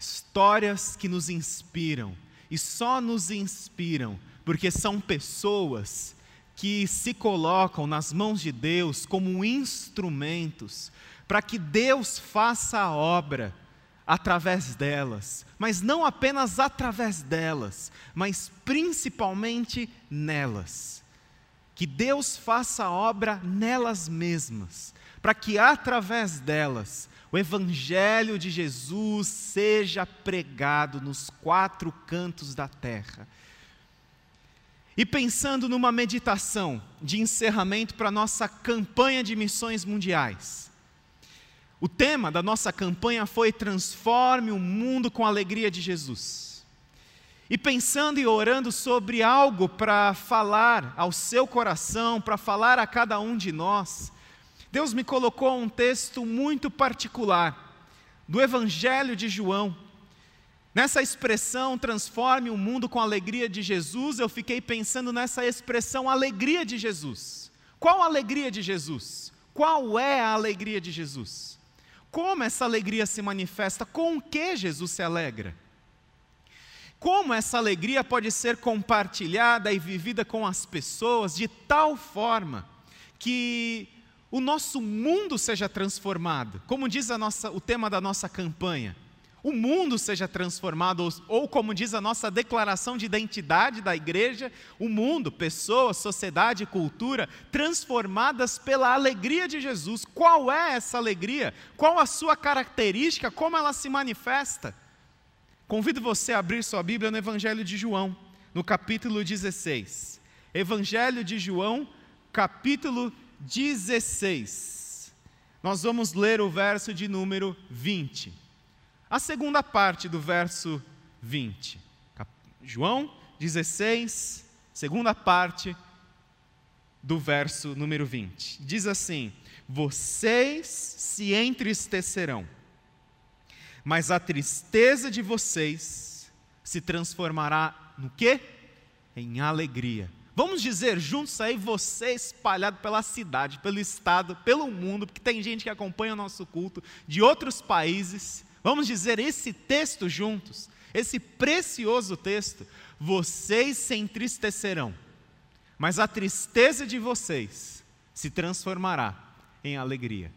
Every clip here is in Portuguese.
Histórias que nos inspiram e só nos inspiram porque são pessoas que se colocam nas mãos de Deus como instrumentos para que Deus faça a obra através delas, mas não apenas através delas, mas principalmente nelas. Que Deus faça a obra nelas mesmas, para que através delas o Evangelho de Jesus seja pregado nos quatro cantos da terra. E pensando numa meditação de encerramento para a nossa campanha de missões mundiais, o tema da nossa campanha foi Transforme o Mundo com a Alegria de Jesus. E pensando e orando sobre algo para falar ao seu coração, para falar a cada um de nós, Deus me colocou um texto muito particular do Evangelho de João. Nessa expressão, transforme o mundo com a alegria de Jesus, eu fiquei pensando nessa expressão, alegria de Jesus. Qual a alegria de Jesus? Qual é a alegria de Jesus? Como essa alegria se manifesta? Com que Jesus se alegra? Como essa alegria pode ser compartilhada e vivida com as pessoas de tal forma que o nosso mundo seja transformado? Como diz nossa, o tema da nossa campanha, o mundo seja transformado, ou, ou, como diz a nossa declaração de identidade da igreja, o mundo, pessoas, sociedade, cultura, transformadas pela alegria de Jesus. Qual é essa alegria? Qual a sua característica? Como ela se manifesta? Convido você a abrir sua Bíblia no Evangelho de João, no capítulo 16. Evangelho de João, capítulo 16. Nós vamos ler o verso de número 20 a segunda parte do verso 20. João 16, segunda parte do verso número 20. Diz assim: Vocês se entristecerão, mas a tristeza de vocês se transformará no quê? Em alegria. Vamos dizer juntos aí, você espalhado pela cidade, pelo estado, pelo mundo, porque tem gente que acompanha o nosso culto de outros países Vamos dizer esse texto juntos, esse precioso texto. Vocês se entristecerão, mas a tristeza de vocês se transformará em alegria.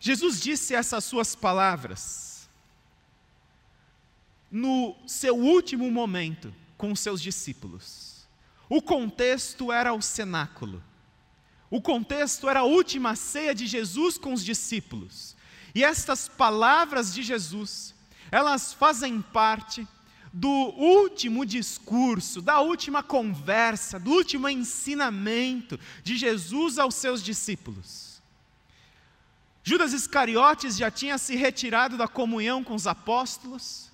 Jesus disse essas suas palavras no seu último momento com os seus discípulos. O contexto era o cenáculo. O contexto era a última ceia de Jesus com os discípulos. E estas palavras de Jesus, elas fazem parte do último discurso, da última conversa, do último ensinamento de Jesus aos seus discípulos. Judas Iscariotes já tinha se retirado da comunhão com os apóstolos.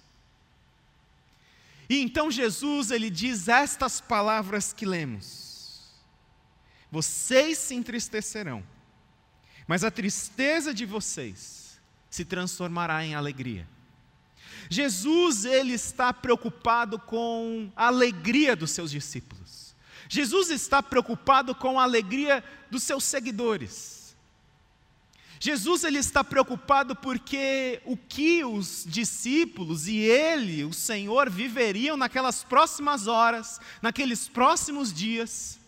E então Jesus ele diz estas palavras que lemos: Vocês se entristecerão, mas a tristeza de vocês se transformará em alegria. Jesus ele está preocupado com a alegria dos seus discípulos. Jesus está preocupado com a alegria dos seus seguidores. Jesus ele está preocupado porque o que os discípulos e ele, o Senhor, viveriam naquelas próximas horas, naqueles próximos dias,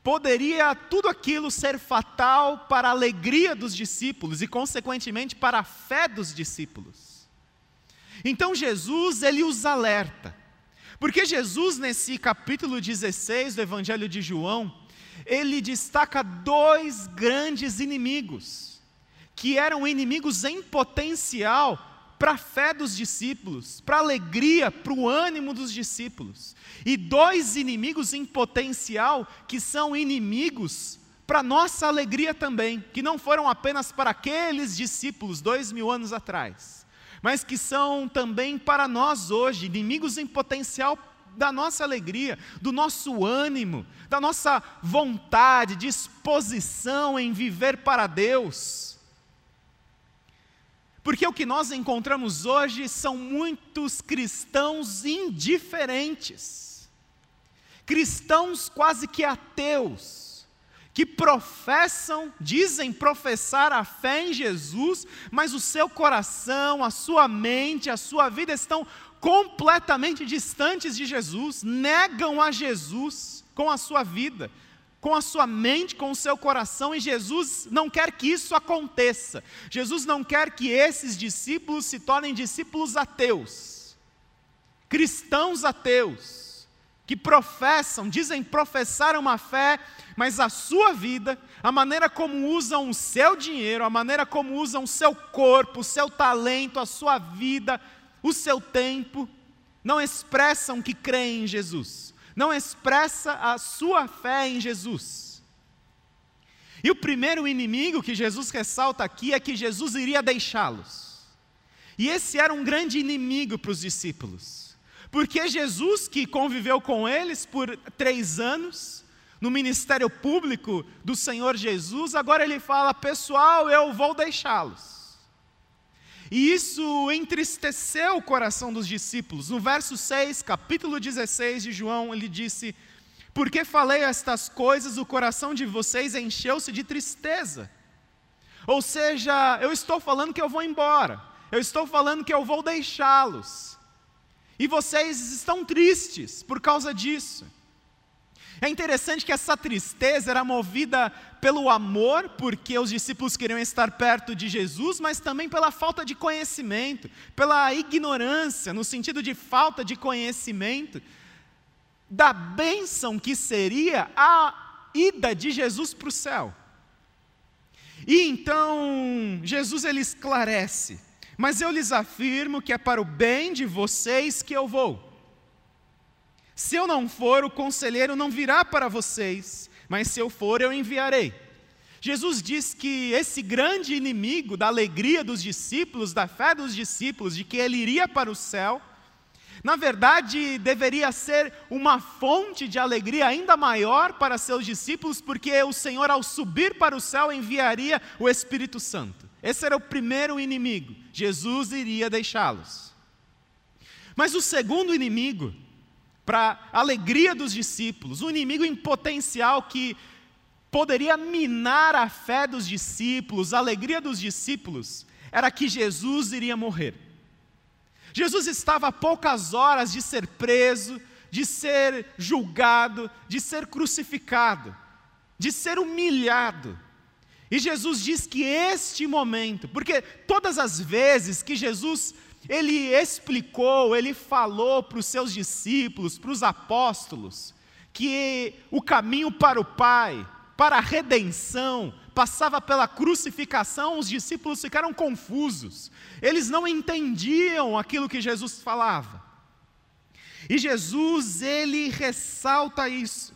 poderia tudo aquilo ser fatal para a alegria dos discípulos e, consequentemente, para a fé dos discípulos. Então Jesus, ele os alerta. Porque Jesus, nesse capítulo 16 do Evangelho de João, ele destaca dois grandes inimigos, que eram inimigos em potencial para a fé dos discípulos, para a alegria, para o ânimo dos discípulos. E dois inimigos em potencial que são inimigos para nossa alegria também, que não foram apenas para aqueles discípulos dois mil anos atrás, mas que são também para nós hoje, inimigos em potencial da nossa alegria, do nosso ânimo, da nossa vontade, disposição em viver para Deus. Porque o que nós encontramos hoje são muitos cristãos indiferentes, cristãos quase que ateus, que professam, dizem professar a fé em Jesus, mas o seu coração, a sua mente, a sua vida estão completamente distantes de Jesus, negam a Jesus com a sua vida, com a sua mente, com o seu coração, e Jesus não quer que isso aconteça. Jesus não quer que esses discípulos se tornem discípulos ateus, cristãos ateus, que professam, dizem professar uma fé, mas a sua vida, a maneira como usam o seu dinheiro, a maneira como usam o seu corpo, o seu talento, a sua vida, o seu tempo, não expressam que creem em Jesus, não expressa a sua fé em Jesus. E o primeiro inimigo que Jesus ressalta aqui é que Jesus iria deixá-los. E esse era um grande inimigo para os discípulos, porque Jesus, que conviveu com eles por três anos, no ministério público do Senhor Jesus, agora ele fala: pessoal, eu vou deixá-los. E isso entristeceu o coração dos discípulos. No verso 6, capítulo 16 de João, ele disse: Porque falei estas coisas, o coração de vocês encheu-se de tristeza. Ou seja, eu estou falando que eu vou embora, eu estou falando que eu vou deixá-los. E vocês estão tristes por causa disso. É interessante que essa tristeza era movida pelo amor, porque os discípulos queriam estar perto de Jesus, mas também pela falta de conhecimento, pela ignorância, no sentido de falta de conhecimento, da bênção que seria a ida de Jesus para o céu. E então, Jesus ele esclarece: Mas eu lhes afirmo que é para o bem de vocês que eu vou. Se eu não for, o conselheiro não virá para vocês, mas se eu for, eu enviarei. Jesus diz que esse grande inimigo da alegria dos discípulos, da fé dos discípulos, de que ele iria para o céu, na verdade deveria ser uma fonte de alegria ainda maior para seus discípulos, porque o Senhor, ao subir para o céu, enviaria o Espírito Santo. Esse era o primeiro inimigo, Jesus iria deixá-los. Mas o segundo inimigo, para alegria dos discípulos, um inimigo em potencial que poderia minar a fé dos discípulos, a alegria dos discípulos, era que Jesus iria morrer. Jesus estava a poucas horas de ser preso, de ser julgado, de ser crucificado, de ser humilhado. E Jesus diz que este momento, porque todas as vezes que Jesus ele explicou, ele falou para os seus discípulos, para os apóstolos, que o caminho para o Pai, para a redenção, passava pela crucificação, os discípulos ficaram confusos, eles não entendiam aquilo que Jesus falava. E Jesus, ele ressalta isso.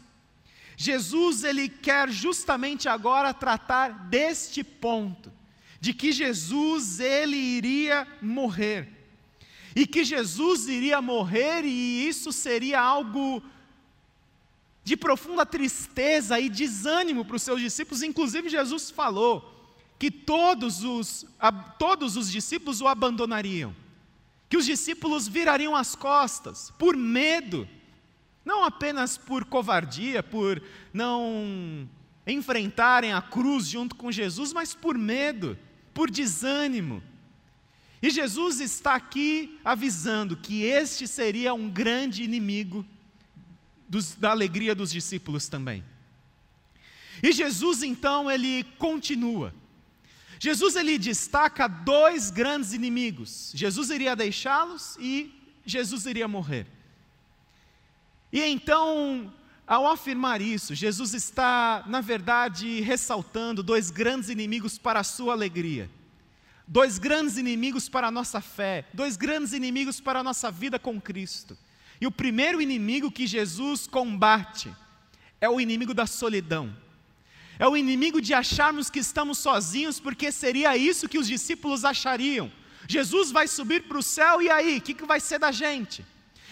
Jesus, ele quer justamente agora tratar deste ponto de que Jesus ele iria morrer. E que Jesus iria morrer e isso seria algo de profunda tristeza e desânimo para os seus discípulos. Inclusive Jesus falou que todos os, todos os discípulos o abandonariam, que os discípulos virariam as costas por medo, não apenas por covardia, por não enfrentarem a cruz junto com Jesus, mas por medo por desânimo. E Jesus está aqui avisando que este seria um grande inimigo dos, da alegria dos discípulos também. E Jesus então ele continua. Jesus ele destaca dois grandes inimigos. Jesus iria deixá-los e Jesus iria morrer. E então ao afirmar isso, Jesus está, na verdade, ressaltando dois grandes inimigos para a sua alegria, dois grandes inimigos para a nossa fé, dois grandes inimigos para a nossa vida com Cristo. E o primeiro inimigo que Jesus combate é o inimigo da solidão. É o inimigo de acharmos que estamos sozinhos, porque seria isso que os discípulos achariam. Jesus vai subir para o céu e aí, o que, que vai ser da gente?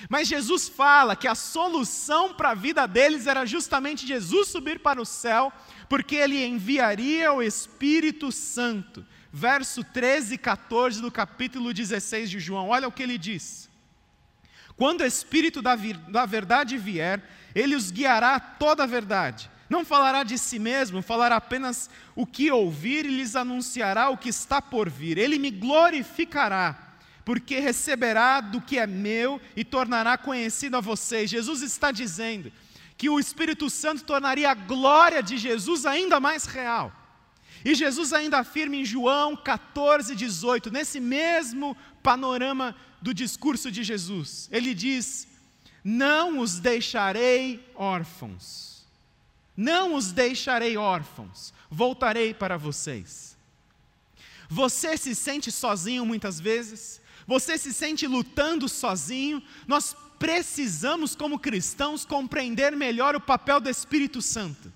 Mas Jesus fala que a solução para a vida deles era justamente Jesus subir para o céu, porque ele enviaria o Espírito Santo. Verso 13 e 14 do capítulo 16 de João, olha o que ele diz. Quando o Espírito da, da verdade vier, ele os guiará a toda a verdade. Não falará de si mesmo, falará apenas o que ouvir e lhes anunciará o que está por vir. Ele me glorificará, porque receberá do que é meu e tornará conhecido a vocês. Jesus está dizendo que o Espírito Santo tornaria a glória de Jesus ainda mais real. E Jesus ainda afirma em João 14, 18, nesse mesmo panorama do discurso de Jesus, ele diz: Não os deixarei órfãos, não os deixarei órfãos, voltarei para vocês. Você se sente sozinho muitas vezes, você se sente lutando sozinho, nós precisamos, como cristãos, compreender melhor o papel do Espírito Santo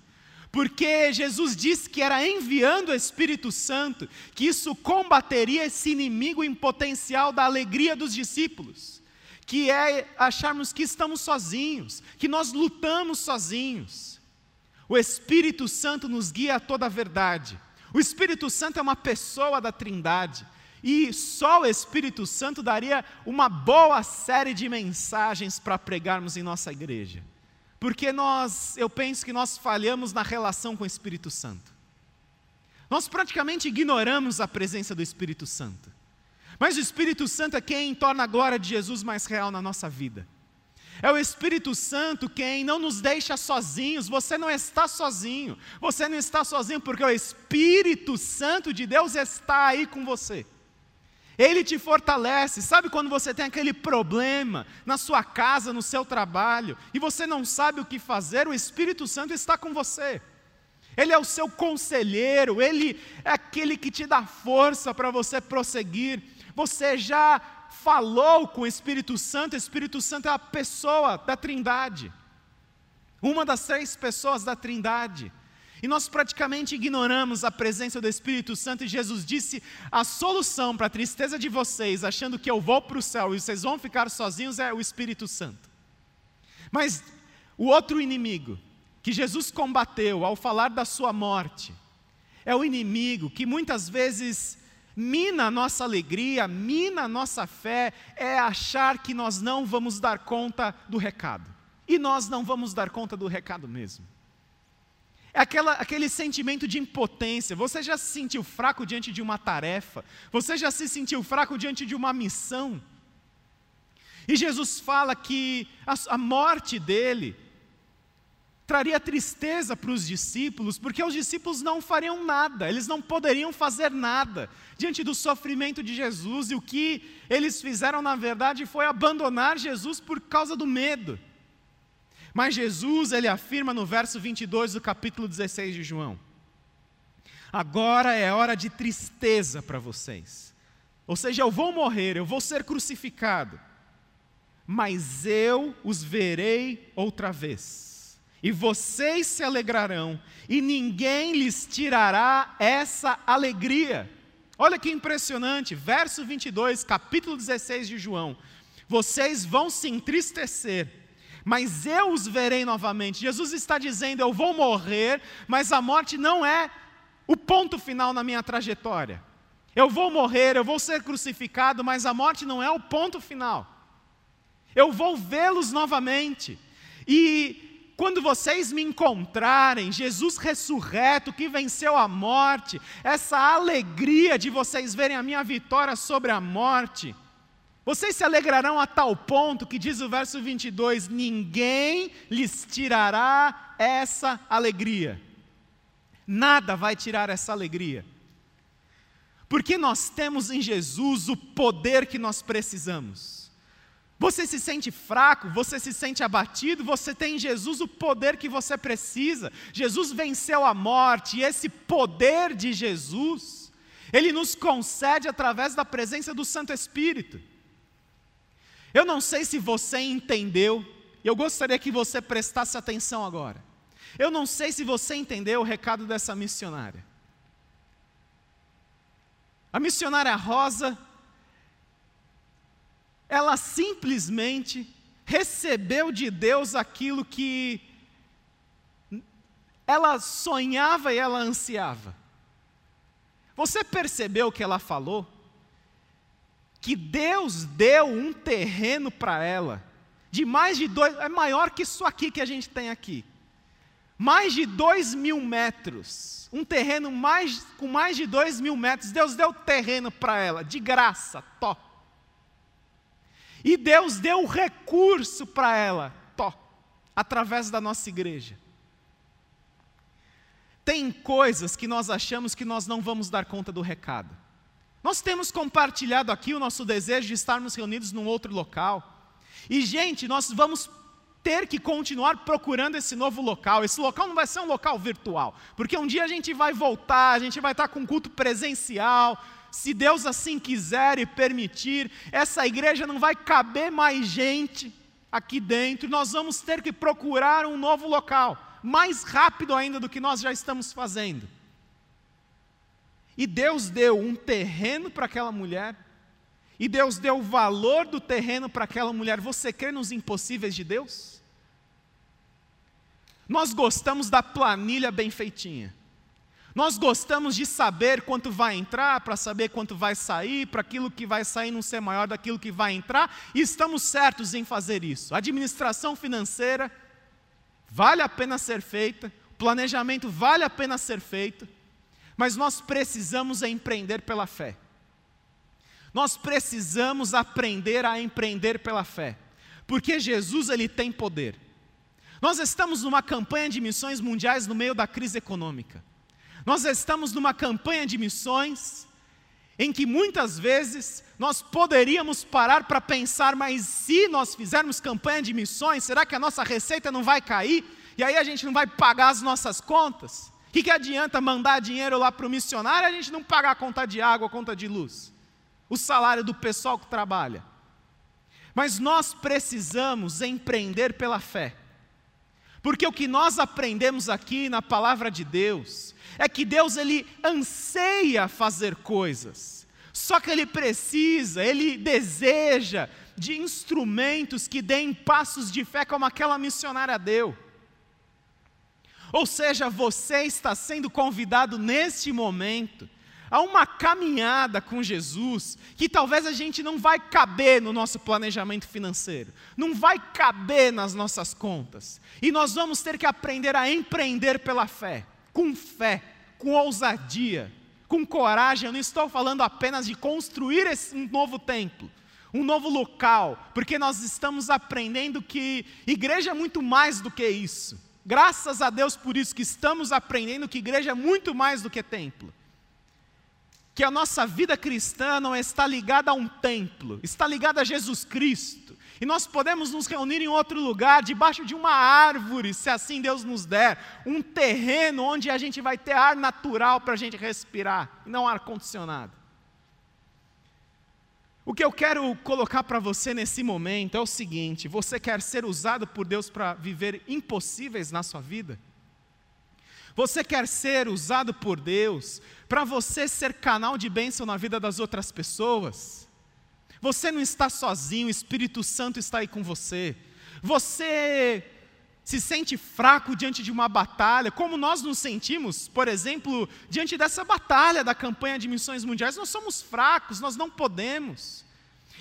porque Jesus disse que era enviando o Espírito Santo que isso combateria esse inimigo em potencial da alegria dos discípulos, que é acharmos que estamos sozinhos, que nós lutamos sozinhos. O Espírito Santo nos guia a toda a verdade. O Espírito Santo é uma pessoa da Trindade. E só o Espírito Santo daria uma boa série de mensagens para pregarmos em nossa igreja. Porque nós, eu penso que nós falhamos na relação com o Espírito Santo. Nós praticamente ignoramos a presença do Espírito Santo. Mas o Espírito Santo é quem torna a glória de Jesus mais real na nossa vida. É o Espírito Santo quem não nos deixa sozinhos. Você não está sozinho. Você não está sozinho porque o Espírito Santo de Deus está aí com você. Ele te fortalece. Sabe quando você tem aquele problema na sua casa, no seu trabalho, e você não sabe o que fazer? O Espírito Santo está com você. Ele é o seu conselheiro, ele é aquele que te dá força para você prosseguir. Você já falou com o Espírito Santo, o Espírito Santo é a pessoa da Trindade, uma das três pessoas da Trindade. E nós praticamente ignoramos a presença do Espírito Santo, e Jesus disse: a solução para a tristeza de vocês, achando que eu vou para o céu e vocês vão ficar sozinhos, é o Espírito Santo. Mas o outro inimigo que Jesus combateu ao falar da sua morte, é o inimigo que muitas vezes mina a nossa alegria, mina a nossa fé, é achar que nós não vamos dar conta do recado. E nós não vamos dar conta do recado mesmo. É aquela, aquele sentimento de impotência. Você já se sentiu fraco diante de uma tarefa? Você já se sentiu fraco diante de uma missão? E Jesus fala que a, a morte dele traria tristeza para os discípulos, porque os discípulos não fariam nada, eles não poderiam fazer nada diante do sofrimento de Jesus, e o que eles fizeram, na verdade, foi abandonar Jesus por causa do medo. Mas Jesus, ele afirma no verso 22 do capítulo 16 de João: Agora é hora de tristeza para vocês. Ou seja, eu vou morrer, eu vou ser crucificado, mas eu os verei outra vez. E vocês se alegrarão, e ninguém lhes tirará essa alegria. Olha que impressionante, verso 22, capítulo 16 de João. Vocês vão se entristecer, mas eu os verei novamente. Jesus está dizendo: eu vou morrer, mas a morte não é o ponto final na minha trajetória. Eu vou morrer, eu vou ser crucificado, mas a morte não é o ponto final. Eu vou vê-los novamente. E quando vocês me encontrarem, Jesus ressurreto, que venceu a morte, essa alegria de vocês verem a minha vitória sobre a morte, vocês se alegrarão a tal ponto que diz o verso 22: ninguém lhes tirará essa alegria. Nada vai tirar essa alegria. Porque nós temos em Jesus o poder que nós precisamos. Você se sente fraco, você se sente abatido, você tem em Jesus o poder que você precisa. Jesus venceu a morte e esse poder de Jesus, ele nos concede através da presença do Santo Espírito. Eu não sei se você entendeu, eu gostaria que você prestasse atenção agora. Eu não sei se você entendeu o recado dessa missionária. A missionária Rosa, ela simplesmente recebeu de Deus aquilo que ela sonhava e ela ansiava. Você percebeu o que ela falou? Que Deus deu um terreno para ela, de mais de dois, é maior que isso aqui que a gente tem aqui. mais de dois mil metros, um terreno mais, com mais de dois mil metros. Deus deu terreno para ela, de graça, tó. E Deus deu o recurso para ela, tó, através da nossa igreja. Tem coisas que nós achamos que nós não vamos dar conta do recado. Nós temos compartilhado aqui o nosso desejo de estarmos reunidos num outro local. E, gente, nós vamos ter que continuar procurando esse novo local. Esse local não vai ser um local virtual, porque um dia a gente vai voltar, a gente vai estar com culto presencial. Se Deus assim quiser e permitir, essa igreja não vai caber mais gente aqui dentro. Nós vamos ter que procurar um novo local mais rápido ainda do que nós já estamos fazendo. E Deus deu um terreno para aquela mulher, e Deus deu o valor do terreno para aquela mulher. Você crê nos impossíveis de Deus? Nós gostamos da planilha bem feitinha. Nós gostamos de saber quanto vai entrar, para saber quanto vai sair, para aquilo que vai sair não ser maior daquilo que vai entrar, e estamos certos em fazer isso. administração financeira vale a pena ser feita, planejamento vale a pena ser feito, mas nós precisamos empreender pela fé. Nós precisamos aprender a empreender pela fé, porque Jesus ele tem poder. Nós estamos numa campanha de missões mundiais no meio da crise econômica. Nós estamos numa campanha de missões em que muitas vezes nós poderíamos parar para pensar, mas se nós fizermos campanha de missões, será que a nossa receita não vai cair? E aí a gente não vai pagar as nossas contas? Que, que adianta mandar dinheiro lá para o missionário e a gente não pagar a conta de água, a conta de luz? O salário do pessoal que trabalha. Mas nós precisamos empreender pela fé. Porque o que nós aprendemos aqui na palavra de Deus é que Deus ele anseia fazer coisas. Só que ele precisa, ele deseja de instrumentos que deem passos de fé como aquela missionária deu. Ou seja, você está sendo convidado neste momento a uma caminhada com Jesus que talvez a gente não vai caber no nosso planejamento financeiro, não vai caber nas nossas contas. E nós vamos ter que aprender a empreender pela fé com fé, com ousadia, com coragem. Eu não estou falando apenas de construir um novo templo, um novo local, porque nós estamos aprendendo que igreja é muito mais do que isso. Graças a Deus por isso que estamos aprendendo que igreja é muito mais do que templo. Que a nossa vida cristã não está ligada a um templo, está ligada a Jesus Cristo. E nós podemos nos reunir em outro lugar, debaixo de uma árvore, se assim Deus nos der, um terreno onde a gente vai ter ar natural para a gente respirar, não ar condicionado. O que eu quero colocar para você nesse momento é o seguinte: você quer ser usado por Deus para viver impossíveis na sua vida? Você quer ser usado por Deus para você ser canal de bênção na vida das outras pessoas? Você não está sozinho, o Espírito Santo está aí com você. Você se sente fraco diante de uma batalha, como nós nos sentimos, por exemplo, diante dessa batalha da campanha de missões mundiais, nós somos fracos, nós não podemos.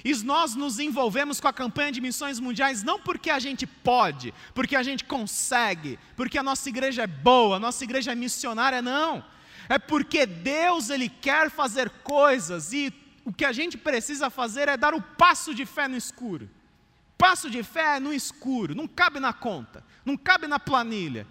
E nós nos envolvemos com a campanha de missões mundiais não porque a gente pode, porque a gente consegue, porque a nossa igreja é boa, a nossa igreja é missionária, não. É porque Deus ele quer fazer coisas e o que a gente precisa fazer é dar o passo de fé no escuro. Passo de fé é no escuro, não cabe na conta, não cabe na planilha.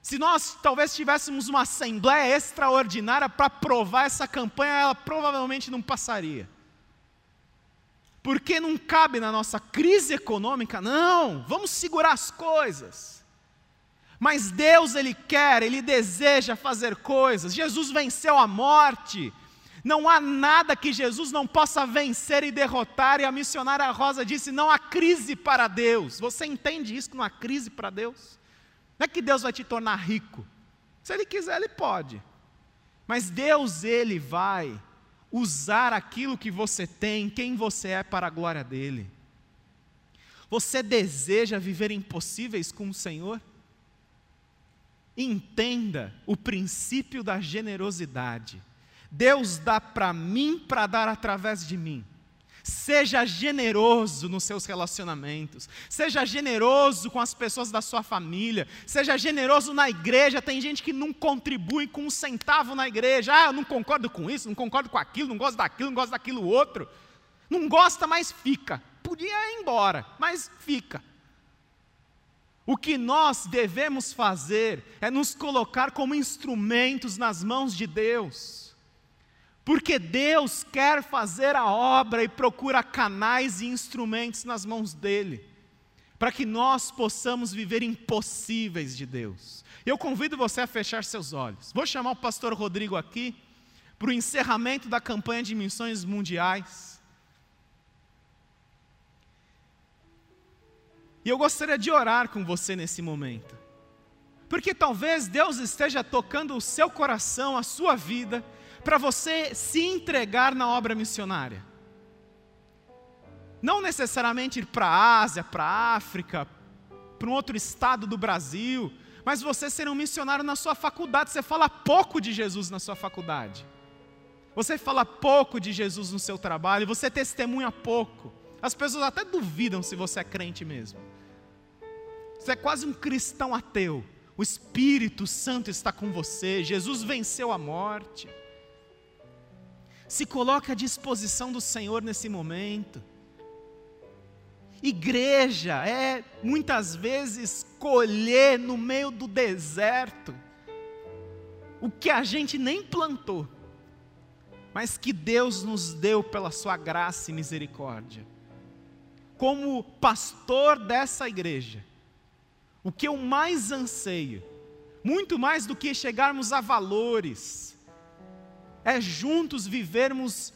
Se nós talvez tivéssemos uma assembleia extraordinária para aprovar essa campanha, ela provavelmente não passaria. Porque não cabe na nossa crise econômica, não, vamos segurar as coisas. Mas Deus, Ele quer, Ele deseja fazer coisas. Jesus venceu a morte. Não há nada que Jesus não possa vencer e derrotar. E a missionária Rosa disse: não há crise para Deus. Você entende isso? Que não há crise para Deus? Não é que Deus vai te tornar rico. Se Ele quiser, Ele pode. Mas Deus, Ele vai usar aquilo que você tem, quem você é, para a glória dEle. Você deseja viver impossíveis com o Senhor? Entenda o princípio da generosidade. Deus dá para mim para dar através de mim. Seja generoso nos seus relacionamentos, seja generoso com as pessoas da sua família, seja generoso na igreja. Tem gente que não contribui com um centavo na igreja. Ah, eu não concordo com isso, não concordo com aquilo, não gosto daquilo, não gosto daquilo outro. Não gosta, mas fica. Podia ir embora, mas fica. O que nós devemos fazer é nos colocar como instrumentos nas mãos de Deus porque Deus quer fazer a obra e procura canais e instrumentos nas mãos dele, para que nós possamos viver impossíveis de Deus. Eu convido você a fechar seus olhos. Vou chamar o pastor Rodrigo aqui para o encerramento da campanha de missões mundiais. E eu gostaria de orar com você nesse momento. Porque talvez Deus esteja tocando o seu coração, a sua vida, para você se entregar na obra missionária. Não necessariamente ir para a Ásia, para a África, para um outro estado do Brasil, mas você ser um missionário na sua faculdade. Você fala pouco de Jesus na sua faculdade. Você fala pouco de Jesus no seu trabalho, você testemunha pouco. As pessoas até duvidam se você é crente mesmo. Você é quase um cristão ateu. O Espírito Santo está com você. Jesus venceu a morte. Se coloque à disposição do Senhor nesse momento. Igreja é muitas vezes colher no meio do deserto o que a gente nem plantou, mas que Deus nos deu pela Sua graça e misericórdia. Como pastor dessa igreja, o que eu mais anseio, muito mais do que chegarmos a valores, é juntos vivermos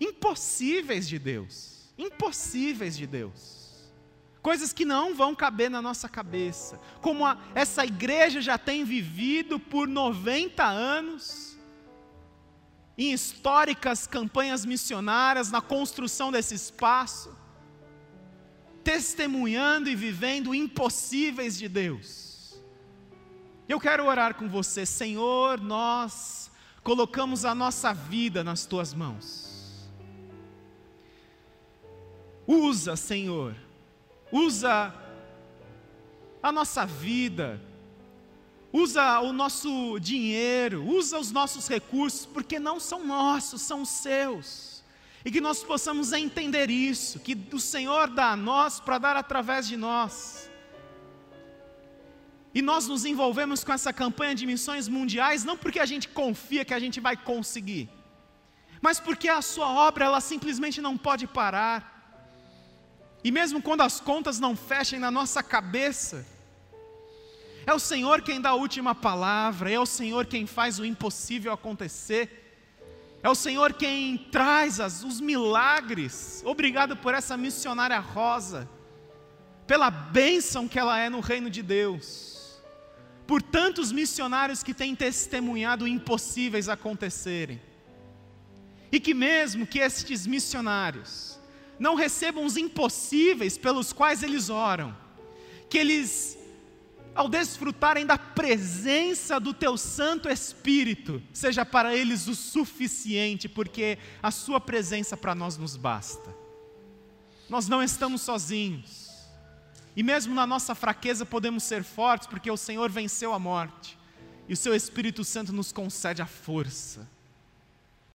impossíveis de Deus. Impossíveis de Deus. Coisas que não vão caber na nossa cabeça. Como a, essa igreja já tem vivido por 90 anos, em históricas campanhas missionárias, na construção desse espaço, testemunhando e vivendo impossíveis de Deus. Eu quero orar com você, Senhor, nós colocamos a nossa vida nas tuas mãos. Usa, Senhor, usa a nossa vida, usa o nosso dinheiro, usa os nossos recursos, porque não são nossos, são seus. E que nós possamos entender isso, que o Senhor dá a nós para dar através de nós. E nós nos envolvemos com essa campanha de missões mundiais não porque a gente confia que a gente vai conseguir, mas porque a sua obra ela simplesmente não pode parar. E mesmo quando as contas não fechem na nossa cabeça, é o Senhor quem dá a última palavra, é o Senhor quem faz o impossível acontecer. É o Senhor quem traz as, os milagres. Obrigado por essa missionária rosa, pela bênção que ela é no reino de Deus por tantos missionários que têm testemunhado impossíveis acontecerem. E que mesmo que estes missionários não recebam os impossíveis pelos quais eles oram, que eles, ao desfrutarem da presença do Teu Santo Espírito, seja para eles o suficiente, porque a Sua presença para nós nos basta. Nós não estamos sozinhos. E mesmo na nossa fraqueza podemos ser fortes, porque o Senhor venceu a morte. E o seu Espírito Santo nos concede a força.